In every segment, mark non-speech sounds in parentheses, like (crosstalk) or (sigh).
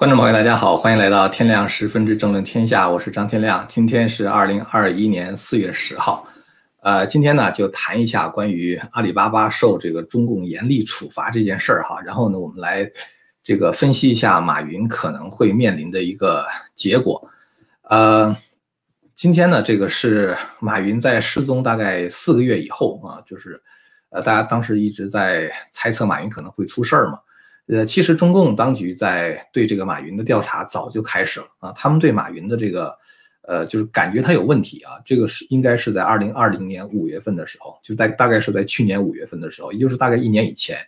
观众朋友，大家好，欢迎来到天亮十分之政论天下，我是张天亮。今天是二零二一年四月十号，呃，今天呢就谈一下关于阿里巴巴受这个中共严厉处罚这件事儿哈。然后呢，我们来这个分析一下马云可能会面临的一个结果。呃，今天呢，这个是马云在失踪大概四个月以后啊，就是呃，大家当时一直在猜测马云可能会出事儿嘛。呃，其实中共当局在对这个马云的调查早就开始了啊，他们对马云的这个，呃，就是感觉他有问题啊，这个是应该是在二零二零年五月份的时候，就在大概是在去年五月份的时候，也就是大概一年以前，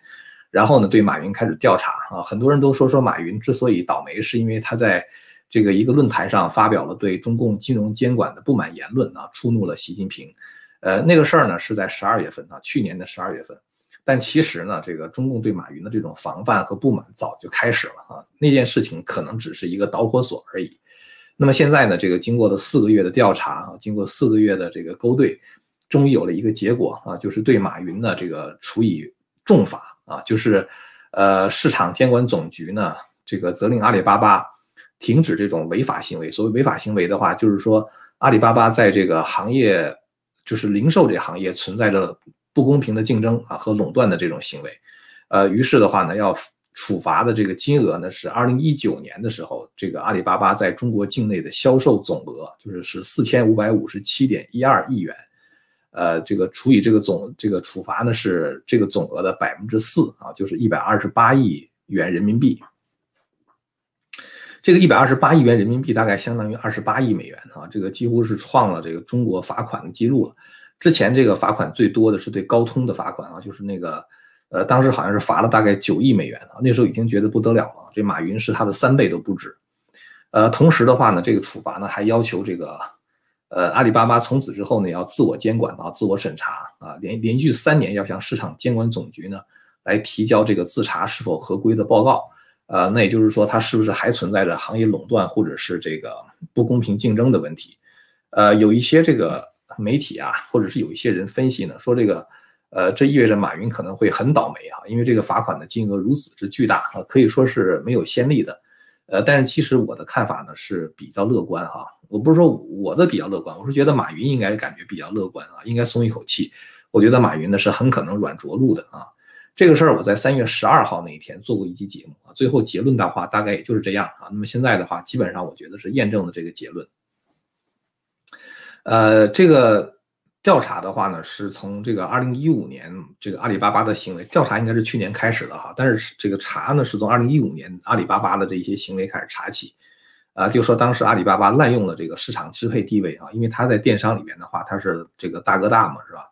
然后呢，对马云开始调查啊，很多人都说说马云之所以倒霉，是因为他在这个一个论坛上发表了对中共金融监管的不满言论啊，触怒了习近平，呃，那个事儿呢是在十二月份啊，去年的十二月份。但其实呢，这个中共对马云的这种防范和不满早就开始了啊。那件事情可能只是一个导火索而已。那么现在呢，这个经过了四个月的调查啊，经过四个月的这个勾兑，终于有了一个结果啊，就是对马云呢这个处以重罚啊，就是呃市场监管总局呢这个责令阿里巴巴停止这种违法行为。所谓违法行为的话，就是说阿里巴巴在这个行业，就是零售这行业存在着。不公平的竞争啊和垄断的这种行为，呃，于是的话呢，要处罚的这个金额呢是二零一九年的时候，这个阿里巴巴在中国境内的销售总额就是是四千五百五十七点一二亿元，呃，这个除以这个总这个处罚呢是这个总额的百分之四啊，就是一百二十八亿元人民币。这个一百二十八亿元人民币大概相当于二十八亿美元啊，这个几乎是创了这个中国罚款的记录了。之前这个罚款最多的是对高通的罚款啊，就是那个，呃，当时好像是罚了大概九亿美元啊，那时候已经觉得不得了了，这马云是他的三倍都不止。呃，同时的话呢，这个处罚呢还要求这个，呃，阿里巴巴从此之后呢要自我监管啊，自我审查啊，连连续三年要向市场监管总局呢来提交这个自查是否合规的报告。呃，那也就是说，它是不是还存在着行业垄断或者是这个不公平竞争的问题？呃，有一些这个。媒体啊，或者是有一些人分析呢，说这个，呃，这意味着马云可能会很倒霉啊，因为这个罚款的金额如此之巨大啊，可以说是没有先例的。呃，但是其实我的看法呢是比较乐观哈，我不是说我的比较乐观，我是觉得马云应该感觉比较乐观啊，应该松一口气。我觉得马云呢是很可能软着陆的啊。这个事儿我在三月十二号那一天做过一期节目啊，最后结论的话大概也就是这样啊。那么现在的话，基本上我觉得是验证了这个结论。呃，这个调查的话呢，是从这个二零一五年这个阿里巴巴的行为调查应该是去年开始的哈，但是这个查呢是从二零一五年阿里巴巴的这些行为开始查起，啊，就说当时阿里巴巴滥用了这个市场支配地位啊，因为他在电商里面的话他是这个大哥大嘛，是吧？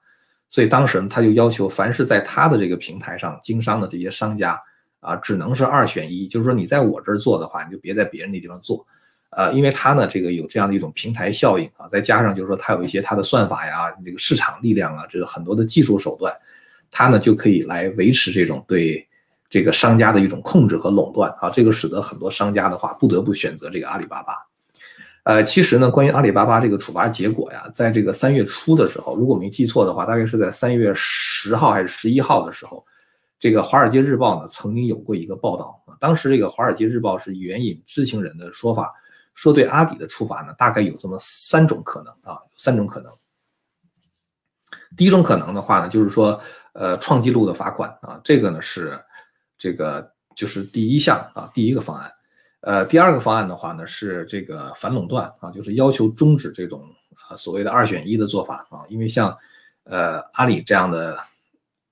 所以当时他就要求凡是在他的这个平台上经商的这些商家啊，只能是二选一，就是说你在我这儿做的话，你就别在别人那地方做。呃，因为它呢，这个有这样的一种平台效应啊，再加上就是说它有一些它的算法呀，这个市场力量啊，这个很多的技术手段，它呢就可以来维持这种对这个商家的一种控制和垄断啊，这个使得很多商家的话不得不选择这个阿里巴巴。呃，其实呢，关于阿里巴巴这个处罚结果呀，在这个三月初的时候，如果没记错的话，大概是在三月十号还是十一号的时候，这个《华尔街日报》呢曾经有过一个报道啊，当时这个《华尔街日报》是援引知情人的说法。说对阿里的处罚呢，大概有这么三种可能啊，有三种可能。第一种可能的话呢，就是说，呃，创纪录的罚款啊，这个呢是这个就是第一项啊，第一个方案。呃，第二个方案的话呢是这个反垄断啊，就是要求终止这种呃所谓的二选一的做法啊，因为像呃阿里这样的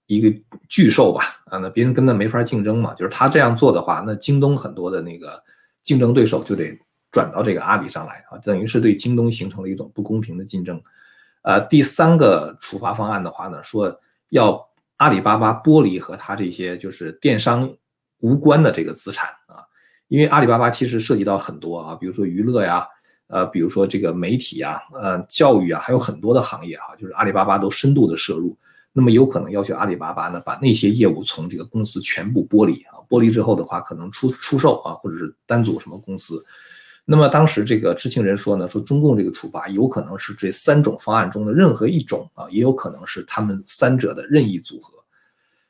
一个巨兽吧啊，那别人根本没法竞争嘛，就是他这样做的话，那京东很多的那个竞争对手就得。转到这个阿里上来啊，等于是对京东形成了一种不公平的竞争。呃，第三个处罚方案的话呢，说要阿里巴巴剥离和它这些就是电商无关的这个资产啊，因为阿里巴巴其实涉及到很多啊，比如说娱乐呀，呃，比如说这个媒体啊，呃，教育啊，还有很多的行业哈，就是阿里巴巴都深度的摄入。那么有可能要求阿里巴巴呢，把那些业务从这个公司全部剥离啊，剥离之后的话，可能出出售啊，或者是单组什么公司。那么当时这个知情人说呢，说中共这个处罚有可能是这三种方案中的任何一种啊，也有可能是他们三者的任意组合。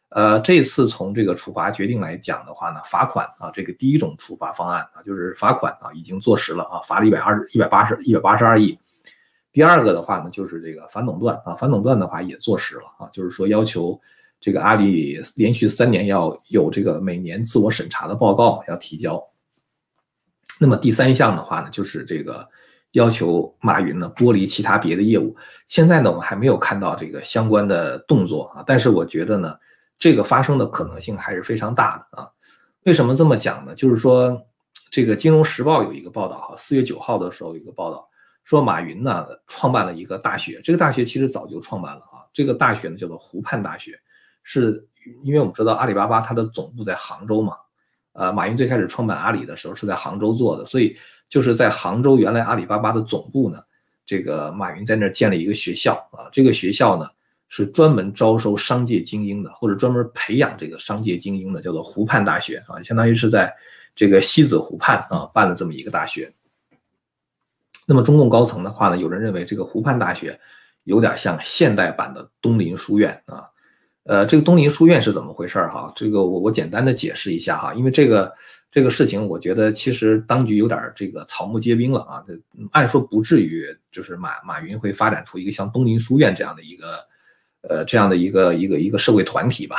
呃，这次从这个处罚决定来讲的话呢，罚款啊，这个第一种处罚方案啊，就是罚款啊，已经坐实了啊，罚了一百二十一百八十一百八十二亿。第二个的话呢，就是这个反垄断啊，反垄断的话也坐实了啊，就是说要求这个阿里连续三年要有这个每年自我审查的报告要提交。那么第三项的话呢，就是这个要求马云呢剥离其他别的业务。现在呢，我们还没有看到这个相关的动作啊，但是我觉得呢。这个发生的可能性还是非常大的啊！为什么这么讲呢？就是说，这个《金融时报》有一个报道哈，四月九号的时候有一个报道说，马云呢创办了一个大学，这个大学其实早就创办了啊。这个大学呢叫做湖畔大学，是因为我们知道阿里巴巴它的总部在杭州嘛，呃，马云最开始创办阿里的时候是在杭州做的，所以就是在杭州原来阿里巴巴的总部呢，这个马云在那儿建了一个学校啊，这个学校呢。是专门招收商界精英的，或者专门培养这个商界精英的，叫做湖畔大学啊，相当于是在这个西子湖畔啊办了这么一个大学。那么中共高层的话呢，有人认为这个湖畔大学有点像现代版的东林书院啊。呃，这个东林书院是怎么回事哈？这个我我简单的解释一下哈，因为这个这个事情，我觉得其实当局有点这个草木皆兵了啊。这按说不至于，就是马马云会发展出一个像东林书院这样的一个。呃，这样的一个一个一个社会团体吧，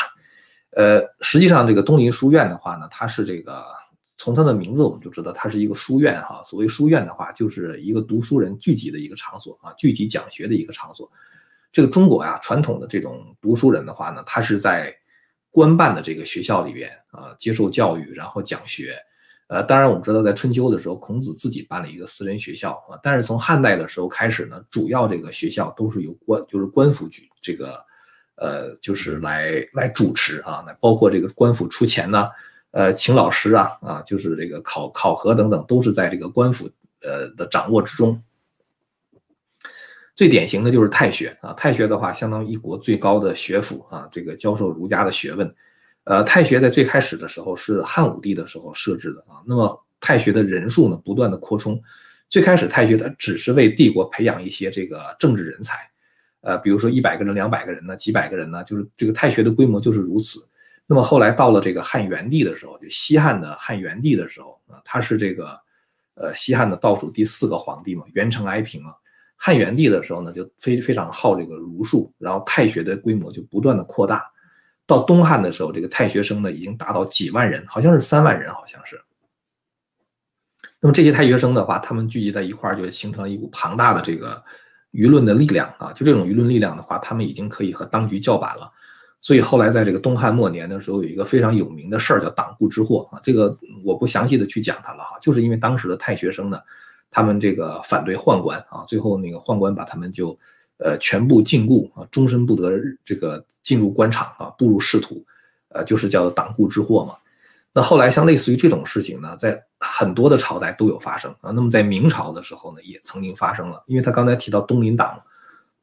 呃，实际上这个东林书院的话呢，它是这个从它的名字我们就知道它是一个书院哈。所谓书院的话，就是一个读书人聚集的一个场所啊，聚集讲学的一个场所。这个中国呀，传统的这种读书人的话呢，他是在官办的这个学校里边啊接受教育，然后讲学。呃，当然我们知道，在春秋的时候，孔子自己办了一个私人学校啊。但是从汉代的时候开始呢，主要这个学校都是由官，就是官府举这个，呃，就是来来主持啊。那包括这个官府出钱呢，呃，请老师啊，啊，就是这个考考核等等，都是在这个官府呃的掌握之中。最典型的就是太学啊，太学的话，相当于一国最高的学府啊，这个教授儒家的学问。呃，太学在最开始的时候是汉武帝的时候设置的啊。那么太学的人数呢，不断的扩充。最开始太学它只是为帝国培养一些这个政治人才，呃，比如说一百个人、两百个人呢，几百个人呢，就是这个太学的规模就是如此。那么后来到了这个汉元帝的时候，就西汉的汉元帝的时候啊，他是这个呃西汉的倒数第四个皇帝嘛，元成哀平啊。汉元帝的时候呢，就非非常好这个儒术，然后太学的规模就不断的扩大。到东汉的时候，这个太学生呢已经达到几万人，好像是三万人，好像是。那么这些太学生的话，他们聚集在一块儿，就形成了一股庞大的这个舆论的力量啊。就这种舆论力量的话，他们已经可以和当局叫板了。所以后来在这个东汉末年的时候，有一个非常有名的事儿叫党锢之祸啊。这个我不详细的去讲它了哈，就是因为当时的太学生呢，他们这个反对宦官啊，最后那个宦官把他们就。呃，全部禁锢啊，终身不得这个进入官场啊，步入仕途，呃，就是叫党锢之祸嘛。那后来像类似于这种事情呢，在很多的朝代都有发生啊。那么在明朝的时候呢，也曾经发生了。因为他刚才提到东林党，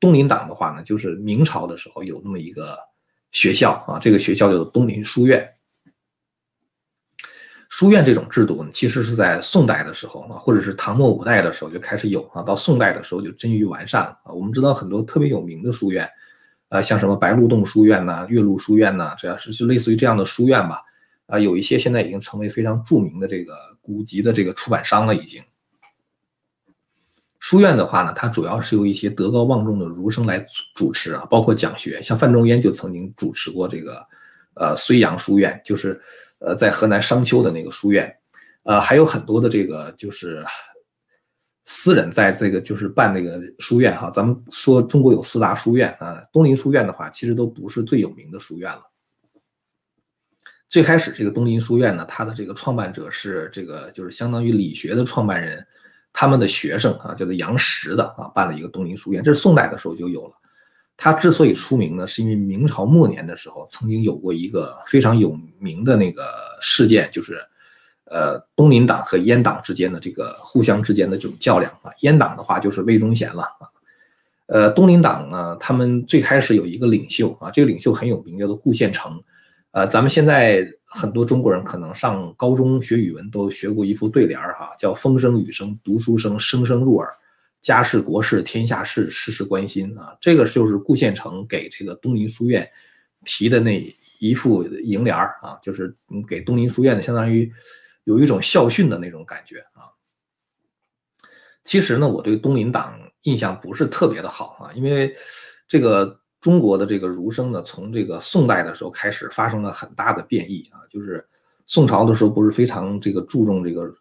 东林党的话呢，就是明朝的时候有那么一个学校啊，这个学校叫做东林书院。书院这种制度呢，其实是在宋代的时候啊，或者是唐末五代的时候就开始有啊，到宋代的时候就臻于完善了啊。我们知道很多特别有名的书院，呃，像什么白鹿洞书院呐、岳麓书院呐，这要是就类似于这样的书院吧，啊，有一些现在已经成为非常著名的这个古籍的这个出版商了已经。书院的话呢，它主要是由一些德高望重的儒生来主持啊，包括讲学，像范仲淹就曾经主持过这个呃睢阳书院，就是。呃，在河南商丘的那个书院，呃，还有很多的这个就是私人在这个就是办那个书院哈。咱们说中国有四大书院啊，东林书院的话，其实都不是最有名的书院了。最开始这个东林书院呢，它的这个创办者是这个就是相当于理学的创办人，他们的学生啊，叫做杨时的啊，办了一个东林书院，这是宋代的时候就有了。他之所以出名呢，是因为明朝末年的时候，曾经有过一个非常有名的那个事件，就是，呃，东林党和阉党之间的这个互相之间的这种较量啊。阉党的话就是魏忠贤了啊，呃，东林党呢，他们最开始有一个领袖啊，这个领袖很有名，叫做顾宪成，呃，咱们现在很多中国人可能上高中学语文都学过一副对联儿哈，叫风声雨声读书声，声声入耳。家事国事天下事，事事关心啊！这个就是顾宪成给这个东林书院提的那一副楹联儿啊，就是给东林书院的相当于有一种校训的那种感觉啊。其实呢，我对东林党印象不是特别的好啊，因为这个中国的这个儒生呢，从这个宋代的时候开始发生了很大的变异啊，就是宋朝的时候不是非常这个注重这个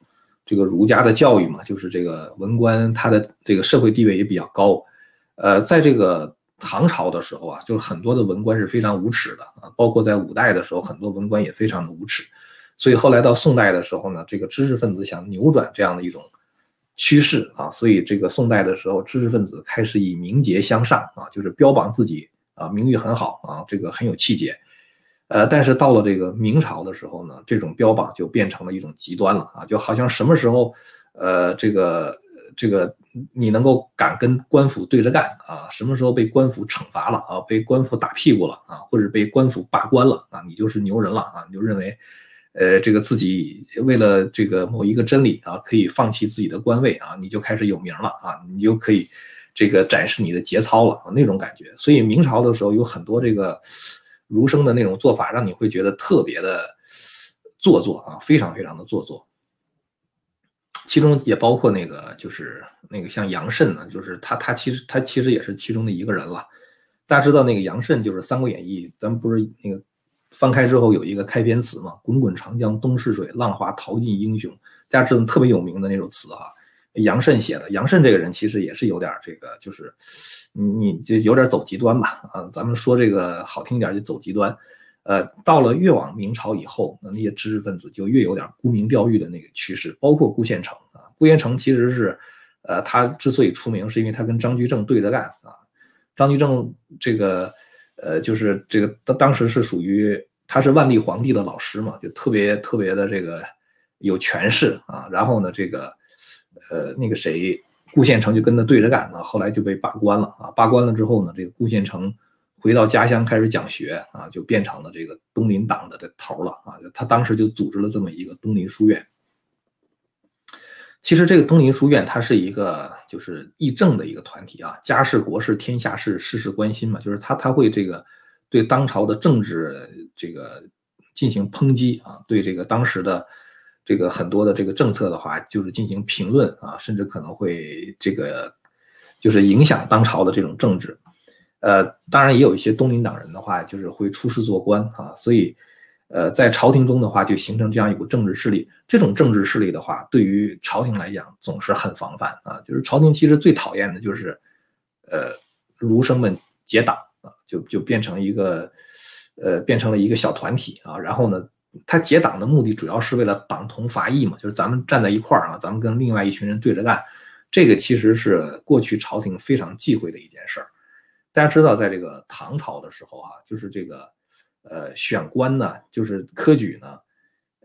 这个儒家的教育嘛，就是这个文官他的这个社会地位也比较高，呃，在这个。唐朝的时候啊，就是很多的文官是非常无耻的啊，包括在五代的时候，很多文官也非常的无耻。所以后来到宋代的时候呢，这个知识分子想扭转这样的一种趋势啊，所以这个宋代的时候，知识分子开始以名节向上啊，就是标榜自己啊名誉很好啊，这个很有气节。呃，但是到了这个明朝的时候呢，这种标榜就变成了一种极端了啊，就好像什么时候呃这个。这个你能够敢跟官府对着干啊？什么时候被官府惩罚了啊？被官府打屁股了啊？或者被官府罢官了啊？你就是牛人了啊？你就认为，呃，这个自己为了这个某一个真理啊，可以放弃自己的官位啊？你就开始有名了啊？你就可以这个展示你的节操了啊？那种感觉。所以明朝的时候有很多这个儒生的那种做法，让你会觉得特别的做作啊，非常非常的做作。其中也包括那个，就是那个像杨慎呢，就是他，他其实他其实也是其中的一个人了。大家知道那个杨慎就是《三国演义》，咱们不是那个翻开之后有一个开篇词嘛，“滚滚长江东逝水，浪花淘尽英雄”，大家知道特别有名的那首词哈。杨慎写的，杨慎这个人其实也是有点这个，就是你你就有点走极端吧啊。咱们说这个好听一点就走极端。呃，到了越往明朝以后，那那些知识分子就越有点沽名钓誉的那个趋势，包括顾宪成啊。顾宪成其实是，呃，他之所以出名，是因为他跟张居正对着干啊。张居正这个，呃，就是这个当当时是属于他是万历皇帝的老师嘛，就特别特别的这个有权势啊。然后呢，这个，呃，那个谁，顾宪成就跟他对着干啊。后来就被罢官了啊。罢官了之后呢，这个顾宪成。回到家乡开始讲学啊，就变成了这个东林党的这头了啊。他当时就组织了这么一个东林书院。其实这个东林书院它是一个就是议政的一个团体啊，家事国事天下事事事关心嘛，就是他他会这个对当朝的政治这个进行抨击啊，对这个当时的这个很多的这个政策的话，就是进行评论啊，甚至可能会这个就是影响当朝的这种政治。呃，当然也有一些东林党人的话，就是会出仕做官啊，所以，呃，在朝廷中的话，就形成这样一股政治势力。这种政治势力的话，对于朝廷来讲总是很防范啊。就是朝廷其实最讨厌的就是，呃，儒生们结党啊，就就变成一个，呃，变成了一个小团体啊。然后呢，他结党的目的主要是为了党同伐异嘛，就是咱们站在一块儿啊，咱们跟另外一群人对着干。这个其实是过去朝廷非常忌讳的一件事儿。大家知道，在这个唐朝的时候，哈，就是这个，呃，选官呢，就是科举呢，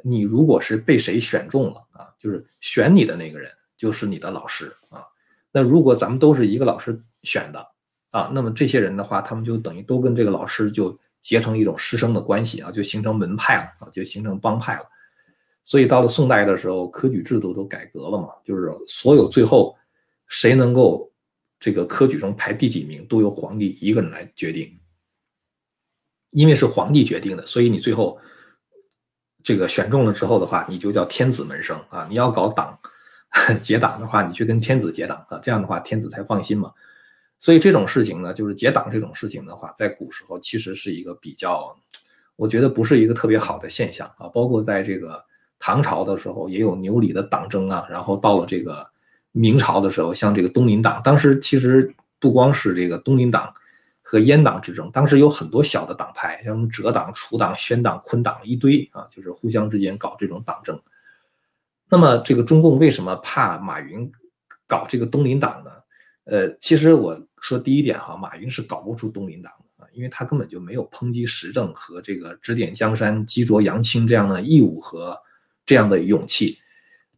你如果是被谁选中了啊，就是选你的那个人就是你的老师啊。那如果咱们都是一个老师选的啊，那么这些人的话，他们就等于都跟这个老师就结成一种师生的关系啊，就形成门派了啊，就形成帮派了。所以到了宋代的时候，科举制度都改革了嘛，就是所有最后谁能够。这个科举中排第几名都由皇帝一个人来决定，因为是皇帝决定的，所以你最后这个选中了之后的话，你就叫天子门生啊。你要搞党 (laughs) 结党的话，你去跟天子结党啊，这样的话天子才放心嘛。所以这种事情呢，就是结党这种事情的话，在古时候其实是一个比较，我觉得不是一个特别好的现象啊。包括在这个唐朝的时候，也有牛李的党争啊，然后到了这个。明朝的时候，像这个东林党，当时其实不光是这个东林党和阉党之争，当时有很多小的党派，像什么哲党、楚党、宣党、坤党一堆啊，就是互相之间搞这种党争。那么这个中共为什么怕马云搞这个东林党呢？呃，其实我说第一点哈，马云是搞不出东林党的啊，因为他根本就没有抨击时政和这个指点江山、激浊扬清这样的义务和这样的勇气。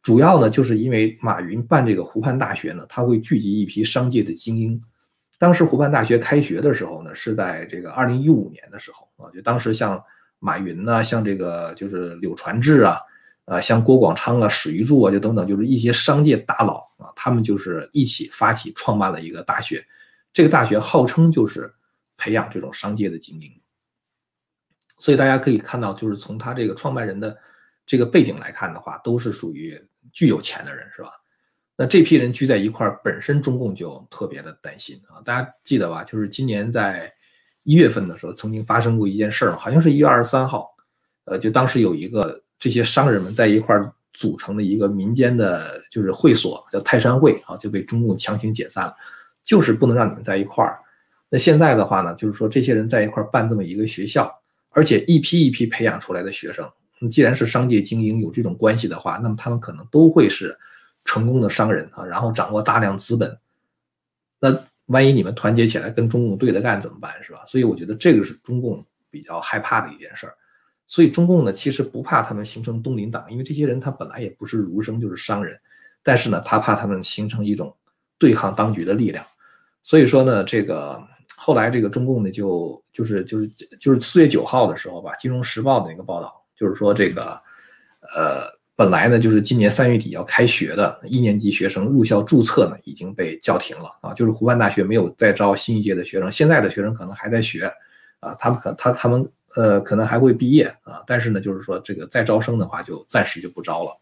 主要呢，就是因为马云办这个湖畔大学呢，他会聚集一批商界的精英。当时湖畔大学开学的时候呢，是在这个二零一五年的时候啊，就当时像马云呢，像这个就是柳传志啊，啊，像郭广昌啊、史玉柱啊，就等等，就是一些商界大佬啊，他们就是一起发起创办了一个大学。这个大学号称就是培养这种商界的精英。所以大家可以看到，就是从他这个创办人的这个背景来看的话，都是属于巨有钱的人，是吧？那这批人聚在一块儿，本身中共就特别的担心啊。大家记得吧？就是今年在一月份的时候，曾经发生过一件事儿，好像是一月二十三号，呃，就当时有一个这些商人们在一块儿组成的一个民间的，就是会所，叫泰山会啊，就被中共强行解散了，就是不能让你们在一块儿。那现在的话呢，就是说这些人在一块儿办这么一个学校。而且一批一批培养出来的学生，既然是商界精英有这种关系的话，那么他们可能都会是成功的商人啊，然后掌握大量资本。那万一你们团结起来跟中共对着干怎么办？是吧？所以我觉得这个是中共比较害怕的一件事儿。所以中共呢，其实不怕他们形成东林党，因为这些人他本来也不是儒生就是商人，但是呢，他怕他们形成一种对抗当局的力量。所以说呢，这个。后来这个中共呢，就就是就是就是四月九号的时候吧，《金融时报》的那个报道，就是说这个，呃，本来呢就是今年三月底要开学的一年级学生入校注册呢已经被叫停了啊，就是湖畔大学没有再招新一届的学生，现在的学生可能还在学啊，他们可他他们呃可能还会毕业啊，但是呢就是说这个再招生的话就暂时就不招了，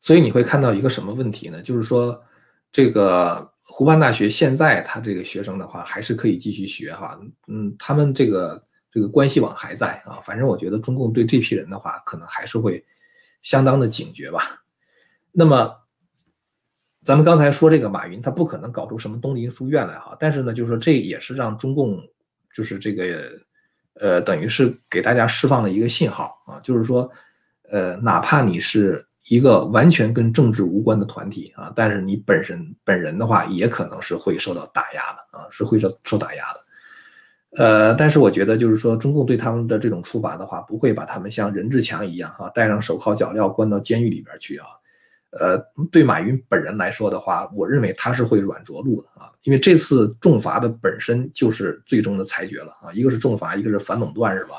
所以你会看到一个什么问题呢？就是说这个。湖畔大学现在他这个学生的话还是可以继续学哈，嗯，他们这个这个关系网还在啊，反正我觉得中共对这批人的话可能还是会相当的警觉吧。那么咱们刚才说这个马云他不可能搞出什么东林书院来哈，但是呢，就是说这也是让中共就是这个呃等于是给大家释放了一个信号啊，就是说呃哪怕你是。一个完全跟政治无关的团体啊，但是你本身本人的话，也可能是会受到打压的啊，是会受受打压的。呃，但是我觉得就是说，中共对他们的这种处罚的话，不会把他们像任志强一样哈，戴上手铐脚镣关到监狱里边去啊。呃，对马云本人来说的话，我认为他是会软着陆的啊，因为这次重罚的本身就是最终的裁决了啊，一个是重罚，一个是反垄断，是吧？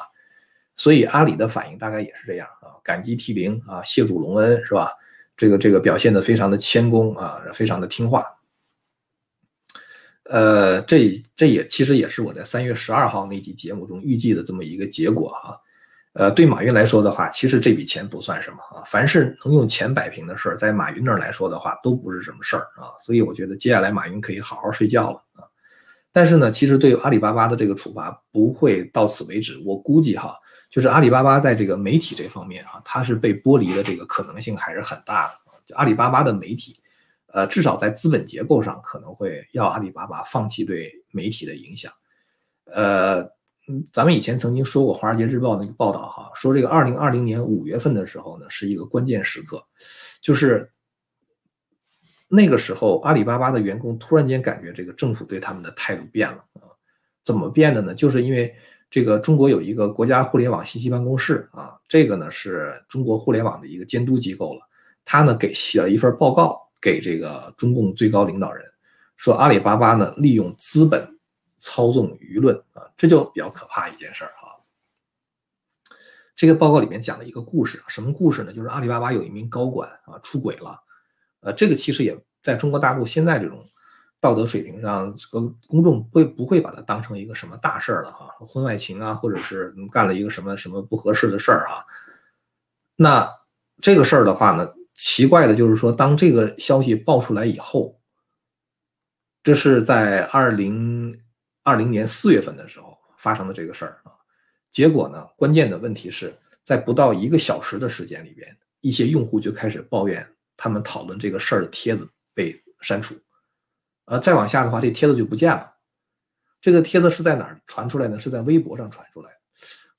所以阿里的反应大概也是这样，感激涕零啊，谢主隆恩是吧？这个这个表现的非常的谦恭啊，非常的听话。呃，这这也其实也是我在三月十二号那期节目中预计的这么一个结果哈。呃，对马云来说的话，其实这笔钱不算什么啊，凡是能用钱摆平的事儿，在马云那儿来说的话，都不是什么事儿啊。所以我觉得接下来马云可以好好睡觉了啊。但是呢，其实对阿里巴巴的这个处罚不会到此为止，我估计哈。就是阿里巴巴在这个媒体这方面啊，它是被剥离的这个可能性还是很大的。就阿里巴巴的媒体，呃，至少在资本结构上可能会要阿里巴巴放弃对媒体的影响。呃，咱们以前曾经说过《华尔街日报》那个报道哈，说这个二零二零年五月份的时候呢，是一个关键时刻，就是那个时候阿里巴巴的员工突然间感觉这个政府对他们的态度变了啊，怎么变的呢？就是因为。这个中国有一个国家互联网信息办公室啊，这个呢是中国互联网的一个监督机构了。他呢给写了一份报告给这个中共最高领导人，说阿里巴巴呢利用资本操纵舆论啊，这就比较可怕一件事儿哈。这个报告里面讲了一个故事，什么故事呢？就是阿里巴巴有一名高管啊出轨了，呃，这个其实也在中国大陆现在这种。道德水平上，这个公众会不会把它当成一个什么大事儿了哈？婚外情啊，或者是干了一个什么什么不合适的事儿啊？那这个事儿的话呢，奇怪的就是说，当这个消息爆出来以后，这是在二零二零年四月份的时候发生的这个事儿啊。结果呢，关键的问题是在不到一个小时的时间里边，一些用户就开始抱怨他们讨论这个事儿的帖子被删除。呃，再往下的话，这帖子就不见了。这个帖子是在哪儿传出来呢？是在微博上传出来。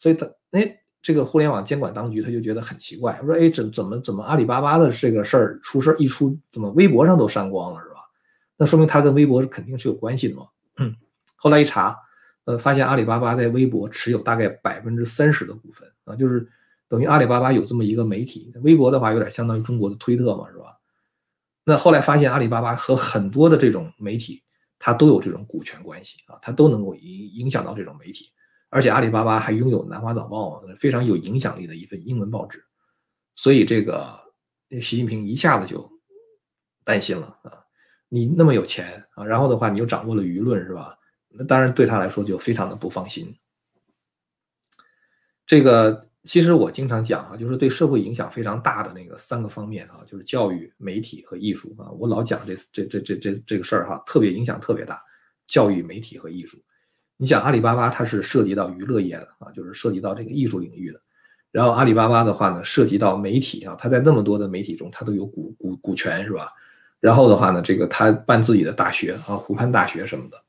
所以他，哎，这个互联网监管当局他就觉得很奇怪，说，哎，怎怎么怎么阿里巴巴的这个事儿出事儿一出，怎么微博上都删光了，是吧？那说明他跟微博肯定是有关系的嘛。后来一查，呃，发现阿里巴巴在微博持有大概百分之三十的股份啊，就是等于阿里巴巴有这么一个媒体。微博的话，有点相当于中国的推特嘛，是吧？那后来发现，阿里巴巴和很多的这种媒体，它都有这种股权关系啊，它都能够影影响到这种媒体，而且阿里巴巴还拥有《南华早报》非常有影响力的一份英文报纸，所以这个习近平一下子就担心了啊，你那么有钱啊，然后的话你又掌握了舆论是吧？那当然对他来说就非常的不放心。这个其实我经常讲啊，就是对社会影响非常大的那个三个方面啊，就是教育、媒体和艺术啊。我老讲这这这这这这个事儿哈，特别影响特别大。教育、媒体和艺术，你想阿里巴巴它是涉及到娱乐业的啊，就是涉及到这个艺术领域的。然后阿里巴巴的话呢，涉及到媒体啊，它在那么多的媒体中，它都有股股股权是吧？然后的话呢，这个它办自己的大学啊，湖畔大学什么的，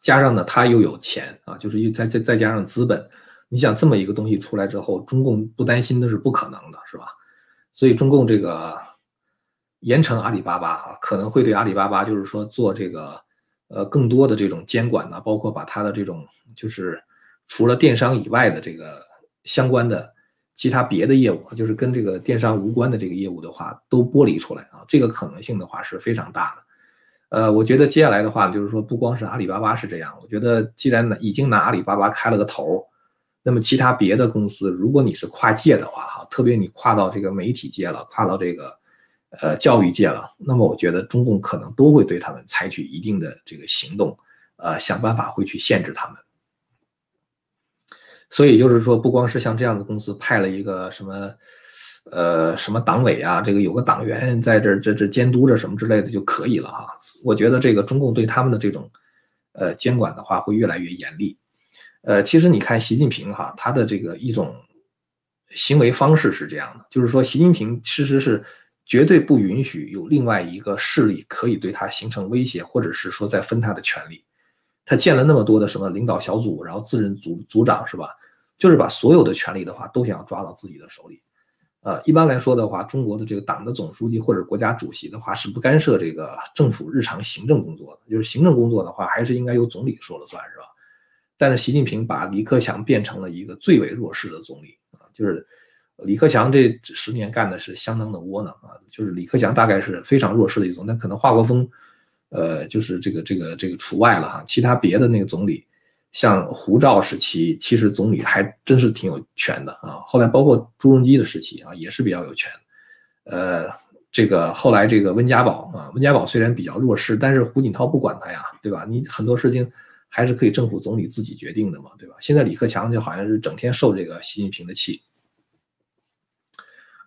加上呢，它又有钱啊，就是又再再再加上资本。你想这么一个东西出来之后，中共不担心那是不可能的，是吧？所以中共这个严惩阿里巴巴啊，可能会对阿里巴巴就是说做这个呃更多的这种监管呢，包括把它的这种就是除了电商以外的这个相关的其他别的业务，就是跟这个电商无关的这个业务的话，都剥离出来啊，这个可能性的话是非常大的。呃，我觉得接下来的话就是说，不光是阿里巴巴是这样，我觉得既然已经拿阿里巴巴开了个头。那么其他别的公司，如果你是跨界的话，哈，特别你跨到这个媒体界了，跨到这个呃教育界了，那么我觉得中共可能都会对他们采取一定的这个行动，呃，想办法会去限制他们。所以就是说，不光是像这样的公司派了一个什么呃什么党委啊，这个有个党员在这这这监督着什么之类的就可以了哈。我觉得这个中共对他们的这种呃监管的话会越来越严厉。呃，其实你看习近平哈，他的这个一种行为方式是这样的，就是说习近平其实是绝对不允许有另外一个势力可以对他形成威胁，或者是说在分他的权利。他建了那么多的什么领导小组，然后自任组组长是吧？就是把所有的权利的话都想要抓到自己的手里。呃，一般来说的话，中国的这个党的总书记或者国家主席的话是不干涉这个政府日常行政工作的，就是行政工作的话还是应该由总理说了算是吧？但是习近平把李克强变成了一个最为弱势的总理啊，就是李克强这十年干的是相当的窝囊啊，就是李克强大概是非常弱势的一种，但可能华国锋，呃，就是这个这个这个除外了哈，其他别的那个总理，像胡赵时期，其实总理还真是挺有权的啊，后来包括朱镕基的时期啊，也是比较有权，呃，这个后来这个温家宝啊，温家宝虽然比较弱势，但是胡锦涛不管他呀，对吧？你很多事情。还是可以政府总理自己决定的嘛，对吧？现在李克强就好像是整天受这个习近平的气，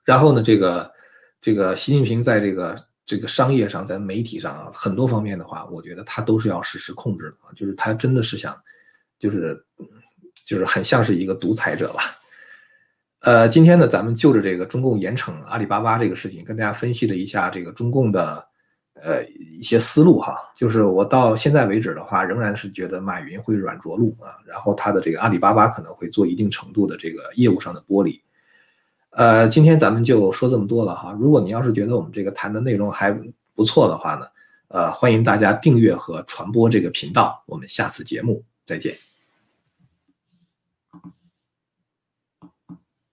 然后呢，这个这个习近平在这个这个商业上，在媒体上啊，很多方面的话，我觉得他都是要实时控制的，就是他真的是想，就是就是很像是一个独裁者吧。呃，今天呢，咱们就着这个中共严惩阿里巴巴这个事情，跟大家分析了一下这个中共的。呃，一些思路哈，就是我到现在为止的话，仍然是觉得马云会软着陆啊，然后他的这个阿里巴巴可能会做一定程度的这个业务上的剥离。呃，今天咱们就说这么多了哈。如果你要是觉得我们这个谈的内容还不错的话呢，呃，欢迎大家订阅和传播这个频道。我们下次节目再见。